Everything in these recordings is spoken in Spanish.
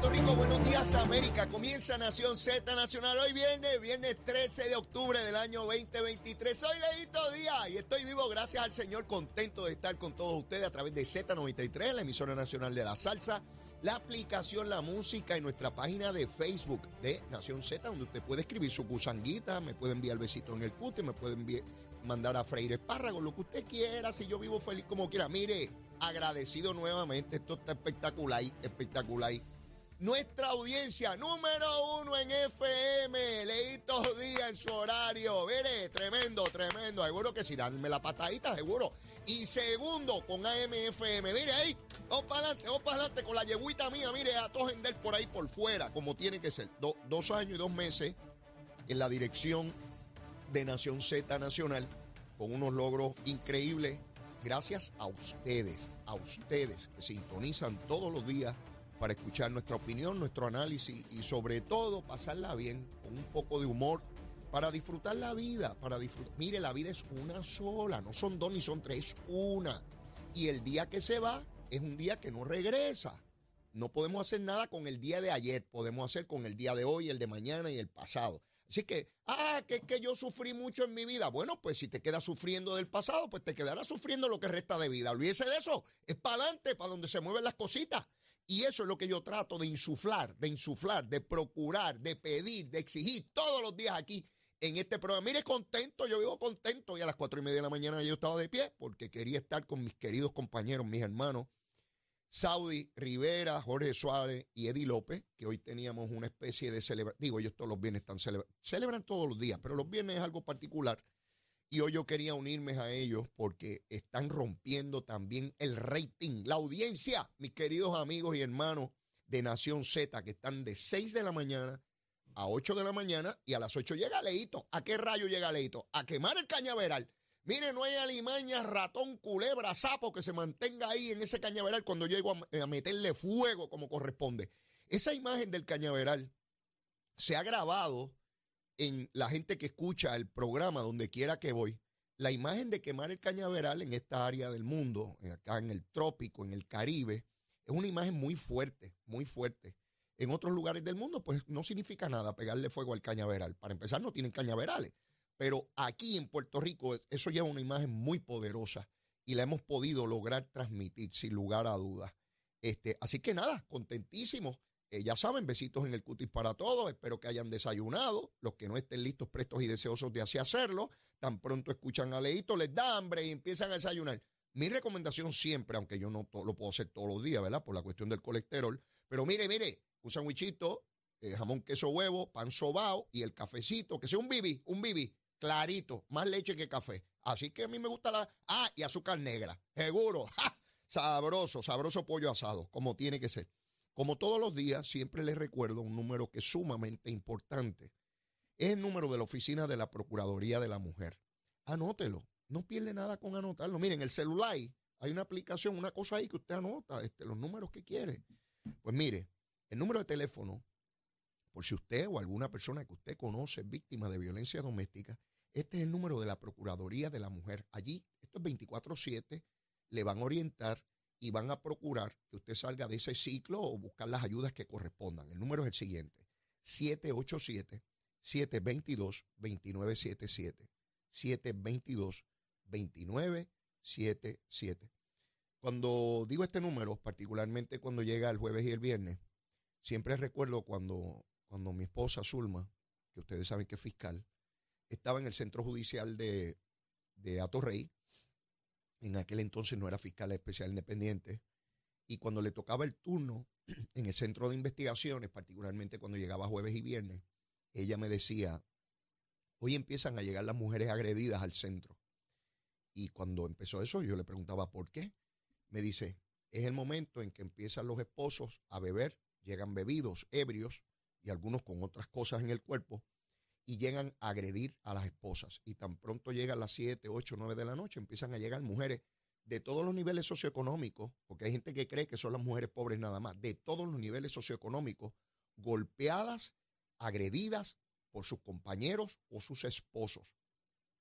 Puerto Rico, buenos días América. Comienza Nación Z Nacional hoy viernes, viernes 13 de octubre del año 2023. Soy Leito Díaz y estoy vivo gracias al Señor, contento de estar con todos ustedes a través de Z93, la emisora nacional de la salsa, la aplicación La Música y nuestra página de Facebook de Nación Z, donde usted puede escribir su gusanguita, me puede enviar besito en el cute, me puede enviar, mandar a freír espárragos, lo que usted quiera, si yo vivo feliz como quiera. Mire, agradecido nuevamente, esto está espectacular, espectacular. Nuestra audiencia número uno en FM, Leitos Díaz en su horario. Mire, tremendo, tremendo. Seguro que sí, danme la patadita, seguro. Y segundo, con AMFM. Mire ahí, vamos para adelante, vamos para adelante con la yeguita mía. Mire, a todos por ahí por fuera, como tiene que ser. dos años y dos meses en la dirección de Nación Z Nacional, con unos logros increíbles. Gracias a ustedes, a ustedes que sintonizan todos los días para escuchar nuestra opinión, nuestro análisis y sobre todo pasarla bien, con un poco de humor, para disfrutar la vida, para disfrutar. Mire, la vida es una sola, no son dos ni son tres, es una. Y el día que se va es un día que no regresa. No podemos hacer nada con el día de ayer, podemos hacer con el día de hoy, el de mañana y el pasado. Así que, ah, que, que yo sufrí mucho en mi vida. Bueno, pues si te quedas sufriendo del pasado, pues te quedarás sufriendo lo que resta de vida. Olvídese de eso. Es para adelante, para donde se mueven las cositas. Y eso es lo que yo trato de insuflar, de insuflar, de procurar, de pedir, de exigir todos los días aquí en este programa. Mire, contento, yo vivo contento y a las cuatro y media de la mañana yo estaba de pie porque quería estar con mis queridos compañeros, mis hermanos, Saudi Rivera, Jorge Suárez y Eddie López, que hoy teníamos una especie de celebración. Digo, ellos todos los viernes están celebrando, celebran todos los días, pero los viernes es algo particular y hoy yo quería unirme a ellos porque están rompiendo también el rating, la audiencia, mis queridos amigos y hermanos de Nación Z, que están de 6 de la mañana a 8 de la mañana y a las 8 llega Leito. ¿A qué rayo llega Leito? A quemar el cañaveral. Mire, no hay alimaña, ratón, culebra, sapo que se mantenga ahí en ese cañaveral cuando llego a, a meterle fuego como corresponde. Esa imagen del cañaveral se ha grabado en la gente que escucha el programa donde quiera que voy, la imagen de quemar el cañaveral en esta área del mundo, acá en el trópico, en el Caribe, es una imagen muy fuerte, muy fuerte. En otros lugares del mundo, pues no significa nada pegarle fuego al cañaveral. Para empezar, no tienen cañaverales. Pero aquí en Puerto Rico eso lleva una imagen muy poderosa y la hemos podido lograr transmitir sin lugar a dudas. Este, así que nada, contentísimos eh, ya saben, besitos en el cutis para todos. Espero que hayan desayunado. Los que no estén listos, prestos y deseosos de así hacerlo, tan pronto escuchan a Leito, les da hambre y empiezan a desayunar. Mi recomendación siempre, aunque yo no lo puedo hacer todos los días, ¿verdad? Por la cuestión del colesterol. Pero mire, mire, un sandwichito, eh, jamón, queso, huevo, pan sobao y el cafecito, que sea un bibi, un bibi, clarito, más leche que café. Así que a mí me gusta la... Ah, y azúcar negra, seguro. Sabroso, sabroso pollo asado, como tiene que ser. Como todos los días, siempre les recuerdo un número que es sumamente importante. Es el número de la oficina de la Procuraduría de la Mujer. Anótelo. No pierde nada con anotarlo. Miren, el celular, hay una aplicación, una cosa ahí que usted anota, este, los números que quiere. Pues mire, el número de teléfono, por si usted o alguna persona que usted conoce es víctima de violencia doméstica, este es el número de la Procuraduría de la Mujer. Allí, esto es 24-7, le van a orientar y van a procurar que usted salga de ese ciclo o buscar las ayudas que correspondan. El número es el siguiente, 787-722-2977. 722-2977. Cuando digo este número, particularmente cuando llega el jueves y el viernes, siempre recuerdo cuando, cuando mi esposa Zulma, que ustedes saben que es fiscal, estaba en el centro judicial de, de Atorrey, en aquel entonces no era fiscal especial independiente, y cuando le tocaba el turno en el centro de investigaciones, particularmente cuando llegaba jueves y viernes, ella me decía, hoy empiezan a llegar las mujeres agredidas al centro. Y cuando empezó eso, yo le preguntaba, ¿por qué? Me dice, es el momento en que empiezan los esposos a beber, llegan bebidos, ebrios, y algunos con otras cosas en el cuerpo, y llegan a agredir a las esposas. Y tan pronto llegan las 7, 8, 9 de la noche, empiezan a llegar mujeres de todos los niveles socioeconómicos, porque hay gente que cree que son las mujeres pobres nada más, de todos los niveles socioeconómicos, golpeadas, agredidas por sus compañeros o sus esposos.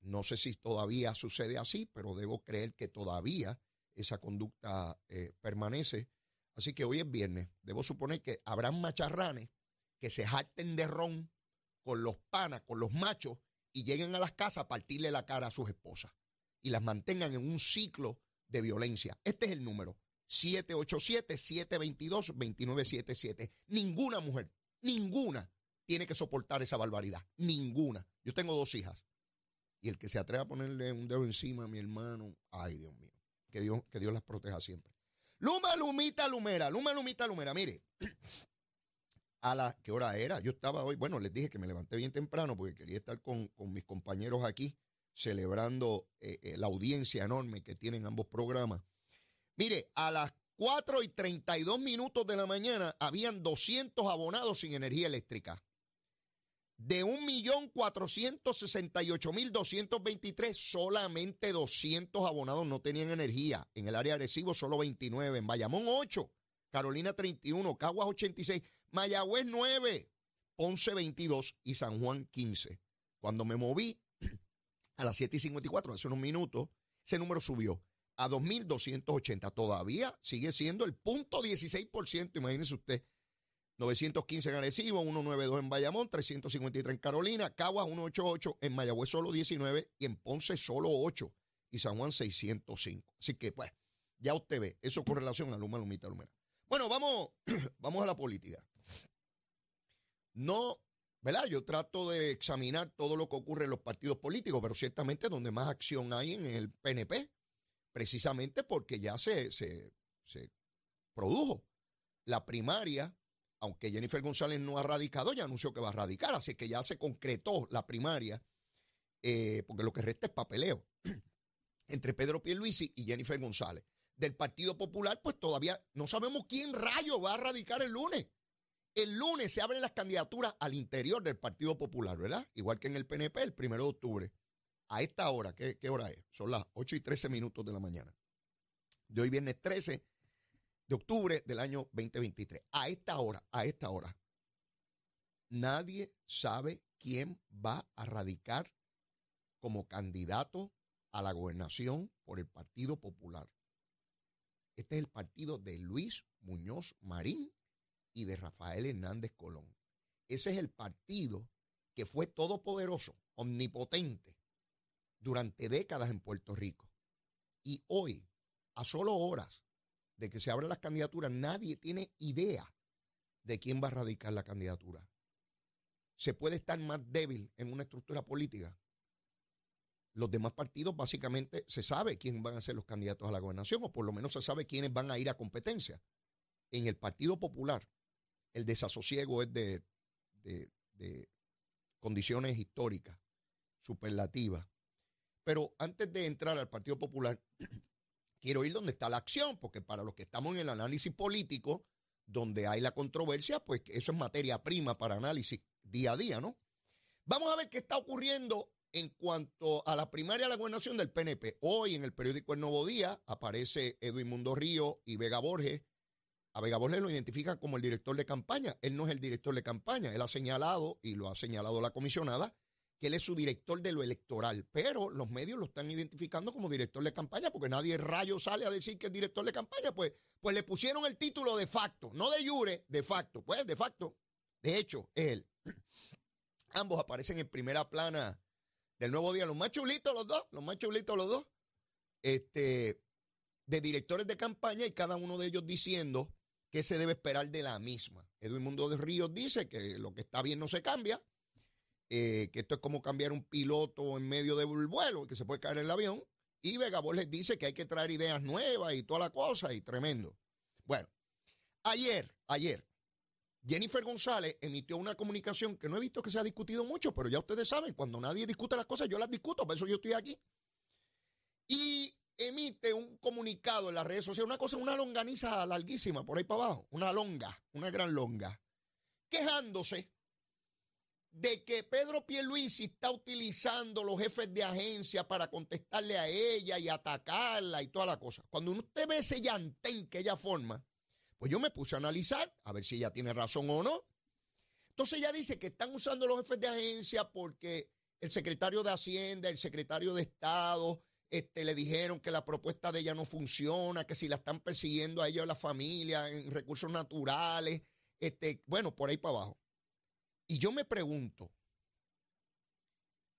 No sé si todavía sucede así, pero debo creer que todavía esa conducta eh, permanece. Así que hoy es viernes. Debo suponer que habrán macharranes que se jacten de ron con los panas, con los machos, y lleguen a las casas a partirle la cara a sus esposas y las mantengan en un ciclo de violencia. Este es el número. 787-722-2977. Ninguna mujer, ninguna tiene que soportar esa barbaridad. Ninguna. Yo tengo dos hijas. Y el que se atreva a ponerle un dedo encima a mi hermano, ay Dios mío, que Dios, que Dios las proteja siempre. Luma, Lumita, Lumera, Luma, Lumita, Lumera. Mire, a la, ¿qué hora era? Yo estaba hoy, bueno, les dije que me levanté bien temprano porque quería estar con, mis compañeros aquí celebrando eh, eh, la audiencia enorme que tienen ambos programas. Mire, a las 4 y 32 minutos de la mañana habían 200 abonados sin energía eléctrica. De 1.468.223, solamente 200 abonados no tenían energía. En el área agresivo solo 29. En Bayamón 8. Carolina 31. Caguas 86. Mayagüez 9. Ponce 22 y San Juan 15. Cuando me moví a las 7 y 54, hace unos minutos, ese número subió a 2.280. Todavía sigue siendo el punto 16%, imagínese usted. 915 en Arecibo, 192 en Bayamón, 353 en Carolina, Caguas 188, en Mayagüez solo 19 y en Ponce solo 8 y San Juan 605. Así que, pues, ya usted ve, eso con relación a Luma, Lumita, Lumera. Bueno, vamos, vamos a la política. No, ¿verdad? Yo trato de examinar todo lo que ocurre en los partidos políticos, pero ciertamente donde más acción hay en el PNP, precisamente porque ya se, se, se produjo la primaria aunque Jennifer González no ha radicado, ya anunció que va a radicar, así que ya se concretó la primaria, eh, porque lo que resta es papeleo entre Pedro Pierluisi y Jennifer González. Del Partido Popular, pues todavía no sabemos quién rayo va a radicar el lunes. El lunes se abren las candidaturas al interior del Partido Popular, ¿verdad? Igual que en el PNP, el primero de octubre. A esta hora, ¿qué, qué hora es? Son las 8 y 13 minutos de la mañana. De hoy viernes 13 de octubre del año 2023. A esta hora, a esta hora, nadie sabe quién va a radicar como candidato a la gobernación por el Partido Popular. Este es el partido de Luis Muñoz Marín y de Rafael Hernández Colón. Ese es el partido que fue todopoderoso, omnipotente, durante décadas en Puerto Rico. Y hoy, a solo horas de que se abran las candidaturas, nadie tiene idea de quién va a radicar la candidatura. Se puede estar más débil en una estructura política. Los demás partidos básicamente se sabe quién van a ser los candidatos a la gobernación, o por lo menos se sabe quiénes van a ir a competencia. En el Partido Popular, el desasosiego es de, de, condiciones históricas, superlativas. Pero antes de entrar al Partido Popular, quiero ir donde está la acción, porque para los que estamos en el análisis político, donde hay la controversia, pues eso es materia prima para análisis día a día, ¿no? Vamos a ver qué está ocurriendo en cuanto a la primaria de la gobernación del PNP. Hoy en el periódico El Nuevo Día aparece Edwin Mundo Río y Vega Borges. A Vega lo identifican como el director de campaña. Él no es el director de campaña. Él ha señalado, y lo ha señalado la comisionada, que él es su director de lo electoral, pero los medios lo están identificando como director de campaña, porque nadie rayo sale a decir que es director de campaña, pues, pues le pusieron el título de facto, no de jure, de facto, pues de facto, de hecho, es él. Ambos aparecen en primera plana del nuevo día, los más chulitos los dos, los más chulitos los dos, este, de directores de campaña y cada uno de ellos diciendo qué se debe esperar de la misma. Edwin Mundo de Ríos dice que lo que está bien no se cambia, eh, que esto es como cambiar un piloto en medio del vuelo, que se puede caer el avión. Y Vega les dice que hay que traer ideas nuevas y toda la cosa, y tremendo. Bueno, ayer, ayer, Jennifer González emitió una comunicación que no he visto que se ha discutido mucho, pero ya ustedes saben, cuando nadie discute las cosas, yo las discuto, por eso yo estoy aquí. Y emite un comunicado en las redes sociales, una cosa, una longaniza larguísima por ahí para abajo, una longa, una gran longa, quejándose de que Pedro Pierluisi está utilizando los jefes de agencia para contestarle a ella y atacarla y toda la cosa. Cuando usted ve ese llantén que ella forma, pues yo me puse a analizar a ver si ella tiene razón o no. Entonces ella dice que están usando los jefes de agencia porque el secretario de Hacienda, el secretario de Estado, este, le dijeron que la propuesta de ella no funciona, que si la están persiguiendo a ella o a la familia en recursos naturales, este, bueno, por ahí para abajo. Y yo me pregunto,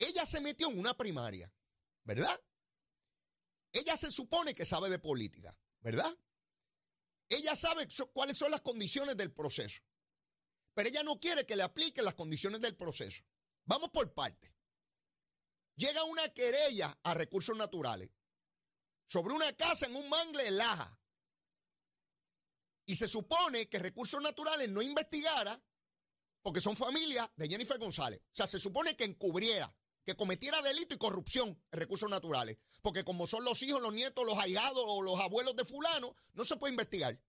ella se metió en una primaria, ¿verdad? Ella se supone que sabe de política, ¿verdad? Ella sabe cuáles son las condiciones del proceso, pero ella no quiere que le apliquen las condiciones del proceso. Vamos por partes. Llega una querella a recursos naturales sobre una casa en un mangle en Laja. Y se supone que recursos naturales no investigara porque son familias de Jennifer González. O sea, se supone que encubriera, que cometiera delito y corrupción en recursos naturales. Porque como son los hijos, los nietos, los ahijados o los abuelos de fulano, no se puede investigar.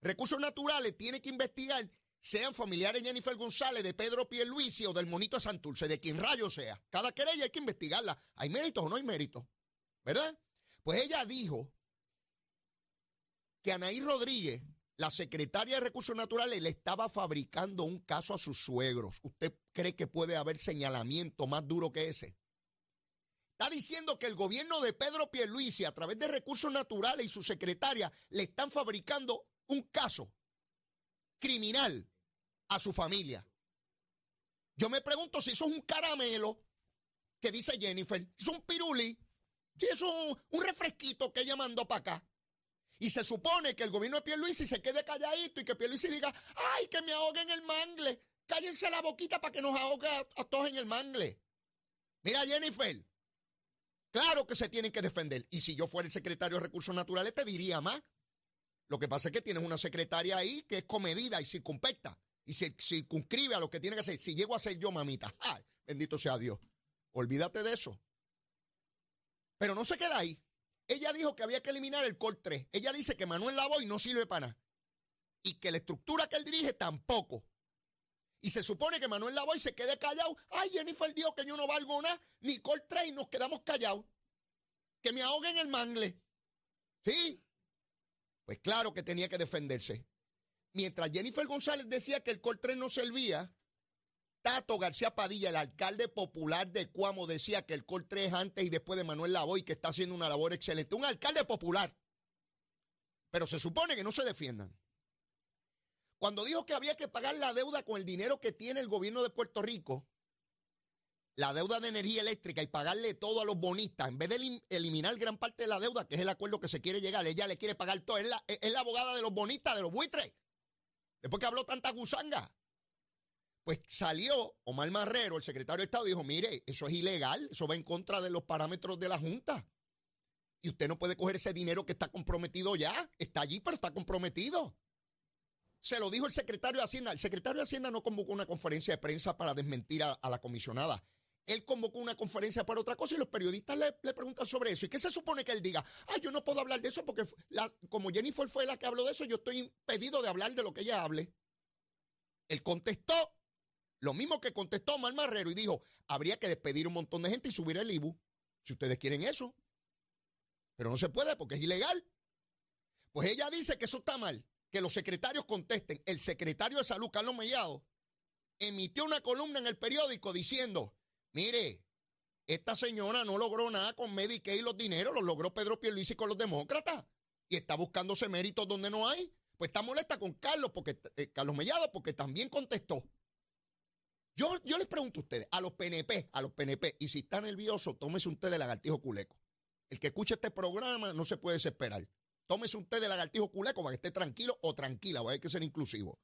Recursos naturales tiene que investigar sean familiares de Jennifer González, de Pedro Pierluisi o del monito de Santurce, de quien rayo sea. Cada querella hay que investigarla. ¿Hay méritos o no hay méritos? ¿Verdad? Pues ella dijo que Anaí Rodríguez, la secretaria de Recursos Naturales, le estaba fabricando un caso a sus suegros. ¿Usted cree que puede haber señalamiento más duro que ese? Está diciendo que el gobierno de Pedro Pierluisi, a través de Recursos Naturales y su secretaria, le están fabricando un caso criminal a su familia. Yo me pregunto si eso es un caramelo que dice Jennifer, es un piruli, si es un, un refresquito que ella mandó para acá. Y se supone que el gobierno de Pierluisi se quede calladito y que Pierluisi diga, ay, que me ahogue en el mangle. Cállense la boquita para que nos ahogue a, a todos en el mangle. Mira, Jennifer, claro que se tienen que defender. Y si yo fuera el secretario de Recursos Naturales, te diría más. Lo que pasa es que tienes una secretaria ahí que es comedida y circunspecta y se circunscribe a lo que tiene que hacer. Si llego a ser yo, mamita, ¡ay! Bendito sea Dios. Olvídate de eso. Pero no se queda ahí. Ella dijo que había que eliminar el COR 3. Ella dice que Manuel Lavoy no sirve para nada. Y que la estructura que él dirige tampoco. Y se supone que Manuel Lavoy se quede callado. Ay, Jennifer dijo que yo no valgo nada, ni COR 3 y nos quedamos callados. Que me ahoguen el mangle. ¿Sí? Pues claro que tenía que defenderse. Mientras Jennifer González decía que el Col 3 no servía, Tato García Padilla, el alcalde popular de Cuamo, decía que el Col 3 antes y después de Manuel Lavoy, que está haciendo una labor excelente. Un alcalde popular. Pero se supone que no se defiendan. Cuando dijo que había que pagar la deuda con el dinero que tiene el gobierno de Puerto Rico, la deuda de energía eléctrica y pagarle todo a los bonistas, en vez de eliminar gran parte de la deuda, que es el acuerdo que se quiere llegar, ella le quiere pagar todo. Es la, es la abogada de los bonistas, de los buitres. Después que habló tanta gusanga. Pues salió Omar Marrero, el secretario de Estado, y dijo, mire, eso es ilegal, eso va en contra de los parámetros de la Junta. Y usted no puede coger ese dinero que está comprometido ya. Está allí, pero está comprometido. Se lo dijo el secretario de Hacienda. El secretario de Hacienda no convocó una conferencia de prensa para desmentir a, la comisionada. Él convocó una conferencia para otra cosa y los periodistas le, preguntan sobre eso. ¿Y qué se supone que él diga? Ah, yo no puedo hablar de eso porque como Jennifer fue la que habló de eso, yo estoy impedido de hablar de lo que ella hable. Él contestó lo mismo que contestó Omar Marrero y dijo, habría que despedir un montón de gente y subir el IBU, si ustedes quieren eso. Pero no se puede porque es ilegal. Pues ella dice que eso está mal, que los secretarios contesten. El secretario de Salud, Carlos Mellado, emitió una columna en el periódico diciendo, mire, esta señora no logró nada con Medicaid y los dineros, los logró Pedro Pierluisi con los demócratas. Y está buscándose méritos donde no hay. Pues está molesta con Carlos, porque, eh, Carlos Mellado, porque también contestó. Yo, yo les pregunto a ustedes, a los PNP, a los PNP, y si está nervioso, tómese un té de lagartijo culeco. El que escuche este programa no se puede desesperar. Tómese un té de lagartijo culeco para que esté tranquilo o tranquila, va a que ser inclusivo.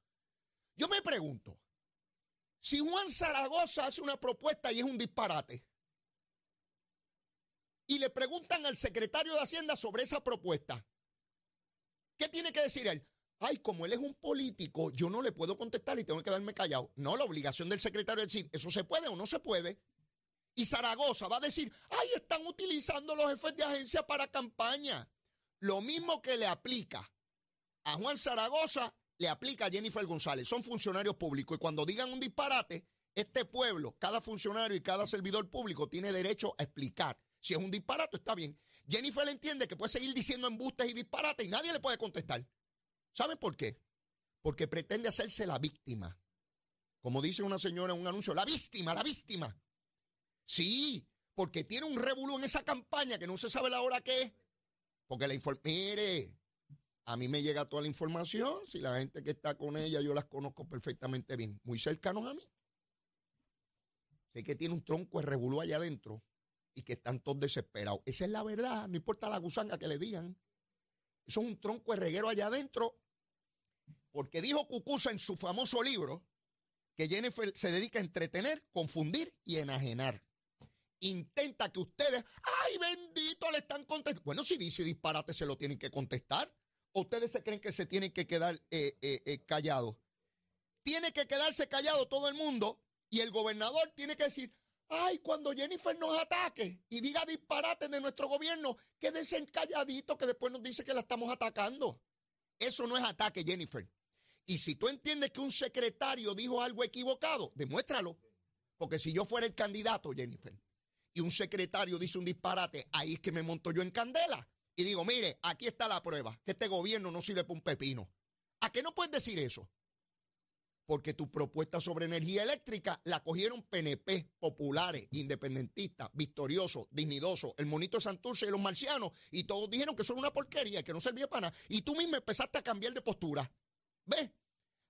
Yo me pregunto, si Juan Zaragoza hace una propuesta y es un disparate, y le preguntan al secretario de Hacienda sobre esa propuesta, ¿qué tiene que decir él? ay, como él es un político, yo no le puedo contestar y tengo que quedarme callado. No, la obligación del secretario es decir, eso se puede o no se puede. Y Zaragoza va a decir, ay, están utilizando los jefes de agencia para campaña. Lo mismo que le aplica a Juan Zaragoza, le aplica a Jennifer González. Son funcionarios públicos y cuando digan un disparate, este pueblo, cada funcionario y cada servidor público tiene derecho a explicar. Si es un disparate, está bien. Jennifer entiende que puede seguir diciendo embustes y disparates y nadie le puede contestar. ¿Sabe por qué? Porque pretende hacerse la víctima. Como dice una señora en un anuncio, la víctima, la víctima. Sí, porque tiene un revolú en esa campaña que no se sabe la hora que es. Porque la información, mire, a mí me llega toda la información, si la gente que está con ella yo las conozco perfectamente bien, muy cercanos a mí. Sé que tiene un tronco de revolú allá adentro y que están todos desesperados. Esa es la verdad, no importa la gusanga que le digan. Eso es un tronco de reguero allá adentro, porque dijo Cucusa en su famoso libro que Jennifer se dedica a entretener, confundir y enajenar. Intenta que ustedes, ay bendito, le están contestando. Bueno, si dice disparate, se lo tienen que contestar. ¿O ustedes se creen que se tienen que quedar eh, eh, eh, callados? Tiene que quedarse callado todo el mundo y el gobernador tiene que decir, ay, cuando Jennifer nos ataque y diga disparate de nuestro gobierno, quédense calladito que después nos dice que la estamos atacando. Eso no es ataque, Jennifer. Y si tú entiendes que un secretario dijo algo equivocado, demuéstralo. Porque si yo fuera el candidato, Jennifer, y un secretario dice un disparate, ahí es que me monto yo en candela. Y digo, mire, aquí está la prueba, que este gobierno no sirve para un pepino. ¿A qué no puedes decir eso? Porque tu propuesta sobre energía eléctrica la cogieron PNP, populares, independentistas, victoriosos, dignidosos, el monito de Santurce y los marcianos, y todos dijeron que son una porquería, que no servía para nada. Y tú mismo empezaste a cambiar de postura. ¿Ves?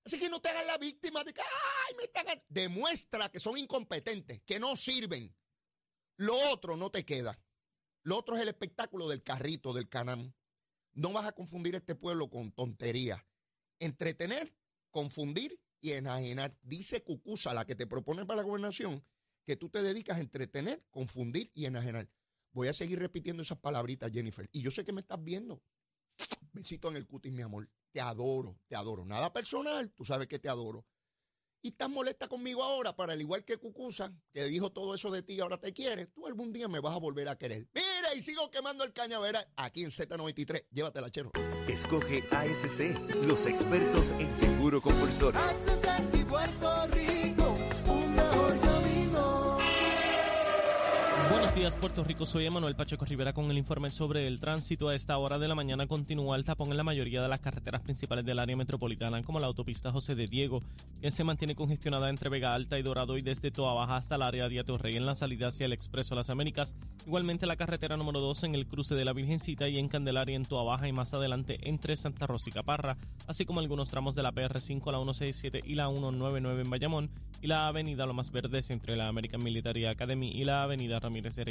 Así que no te hagas la víctima de que, ay, me están... Demuestra que son incompetentes, que no sirven. Lo otro no te queda. Lo otro es el espectáculo del carrito, del canam. No vas a confundir este pueblo con tonterías. Entretener, confundir y enajenar. Dice Cucusa, la que te propone para la gobernación, que tú te dedicas a entretener, confundir y enajenar. Voy a seguir repitiendo esas palabritas, Jennifer. Y yo sé que me estás viendo. Besito en el cutis, mi amor. Te adoro, te adoro. Nada personal, tú sabes que te adoro. Y estás molesta conmigo ahora, para el igual que Cucusa, que dijo todo eso de ti y ahora te quiere, tú algún día me vas a volver a querer. Mira, y sigo quemando el cañaveral aquí en Z93. Llévatela, chero. Escoge ASC, los expertos en seguro compulsorio. Días, Puerto Rico. Soy Emanuel Pacheco Rivera con el informe sobre el tránsito. A esta hora de la mañana continúa el tapón en la mayoría de las carreteras principales del área metropolitana, como la autopista José de Diego, que se mantiene congestionada entre Vega Alta y Dorado y desde Toa Baja hasta el área de Rey en la salida hacia el Expreso Las Américas. Igualmente la carretera número 2 en el cruce de la Virgencita y en Candelaria en Toa Baja y más adelante entre Santa Rosa y Caparra, así como algunos tramos de la PR5, la 167 y la 199 en Bayamón y la avenida Lomas Verdes entre la American Military Academy y la avenida Ramírez de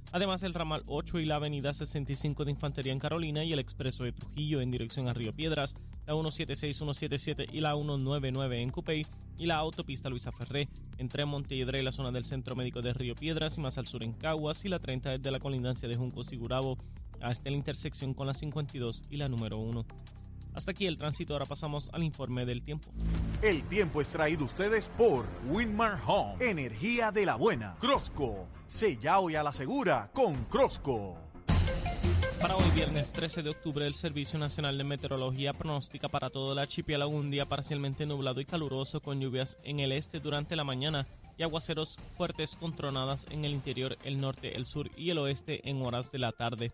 Además, el ramal 8 y la avenida 65 de Infantería en Carolina y el expreso de Trujillo en dirección a Río Piedras, la 176, 177 y la 199 en Cupey y la autopista Luisa Ferré entre Montehiedra y la zona del Centro Médico de Río Piedras y más al sur en Caguas y la 30 desde la colindancia de Juncos y Gurabo hasta la intersección con la 52 y la número 1. Hasta aquí el tránsito, ahora pasamos al informe del tiempo. El tiempo es traído ustedes por Winmar Home, energía de la buena. Crosco, sella hoy a la segura con Crosco. Para hoy, viernes 13 de octubre, el Servicio Nacional de Meteorología pronostica para todo el archipiélago un día parcialmente nublado y caluroso con lluvias en el este durante la mañana y aguaceros fuertes con tronadas en el interior, el norte, el sur y el oeste en horas de la tarde.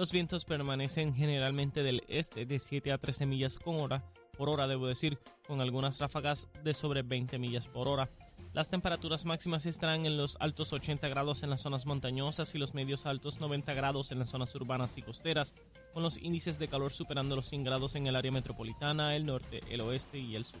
Los vientos permanecen generalmente del este de 7 a 13 millas con hora, por hora debo decir, con algunas ráfagas de sobre 20 millas por hora. Las temperaturas máximas estarán en los altos 80 grados en las zonas montañosas y los medios altos 90 grados en las zonas urbanas y costeras, con los índices de calor superando los 100 grados en el área metropolitana, el norte, el oeste y el sur.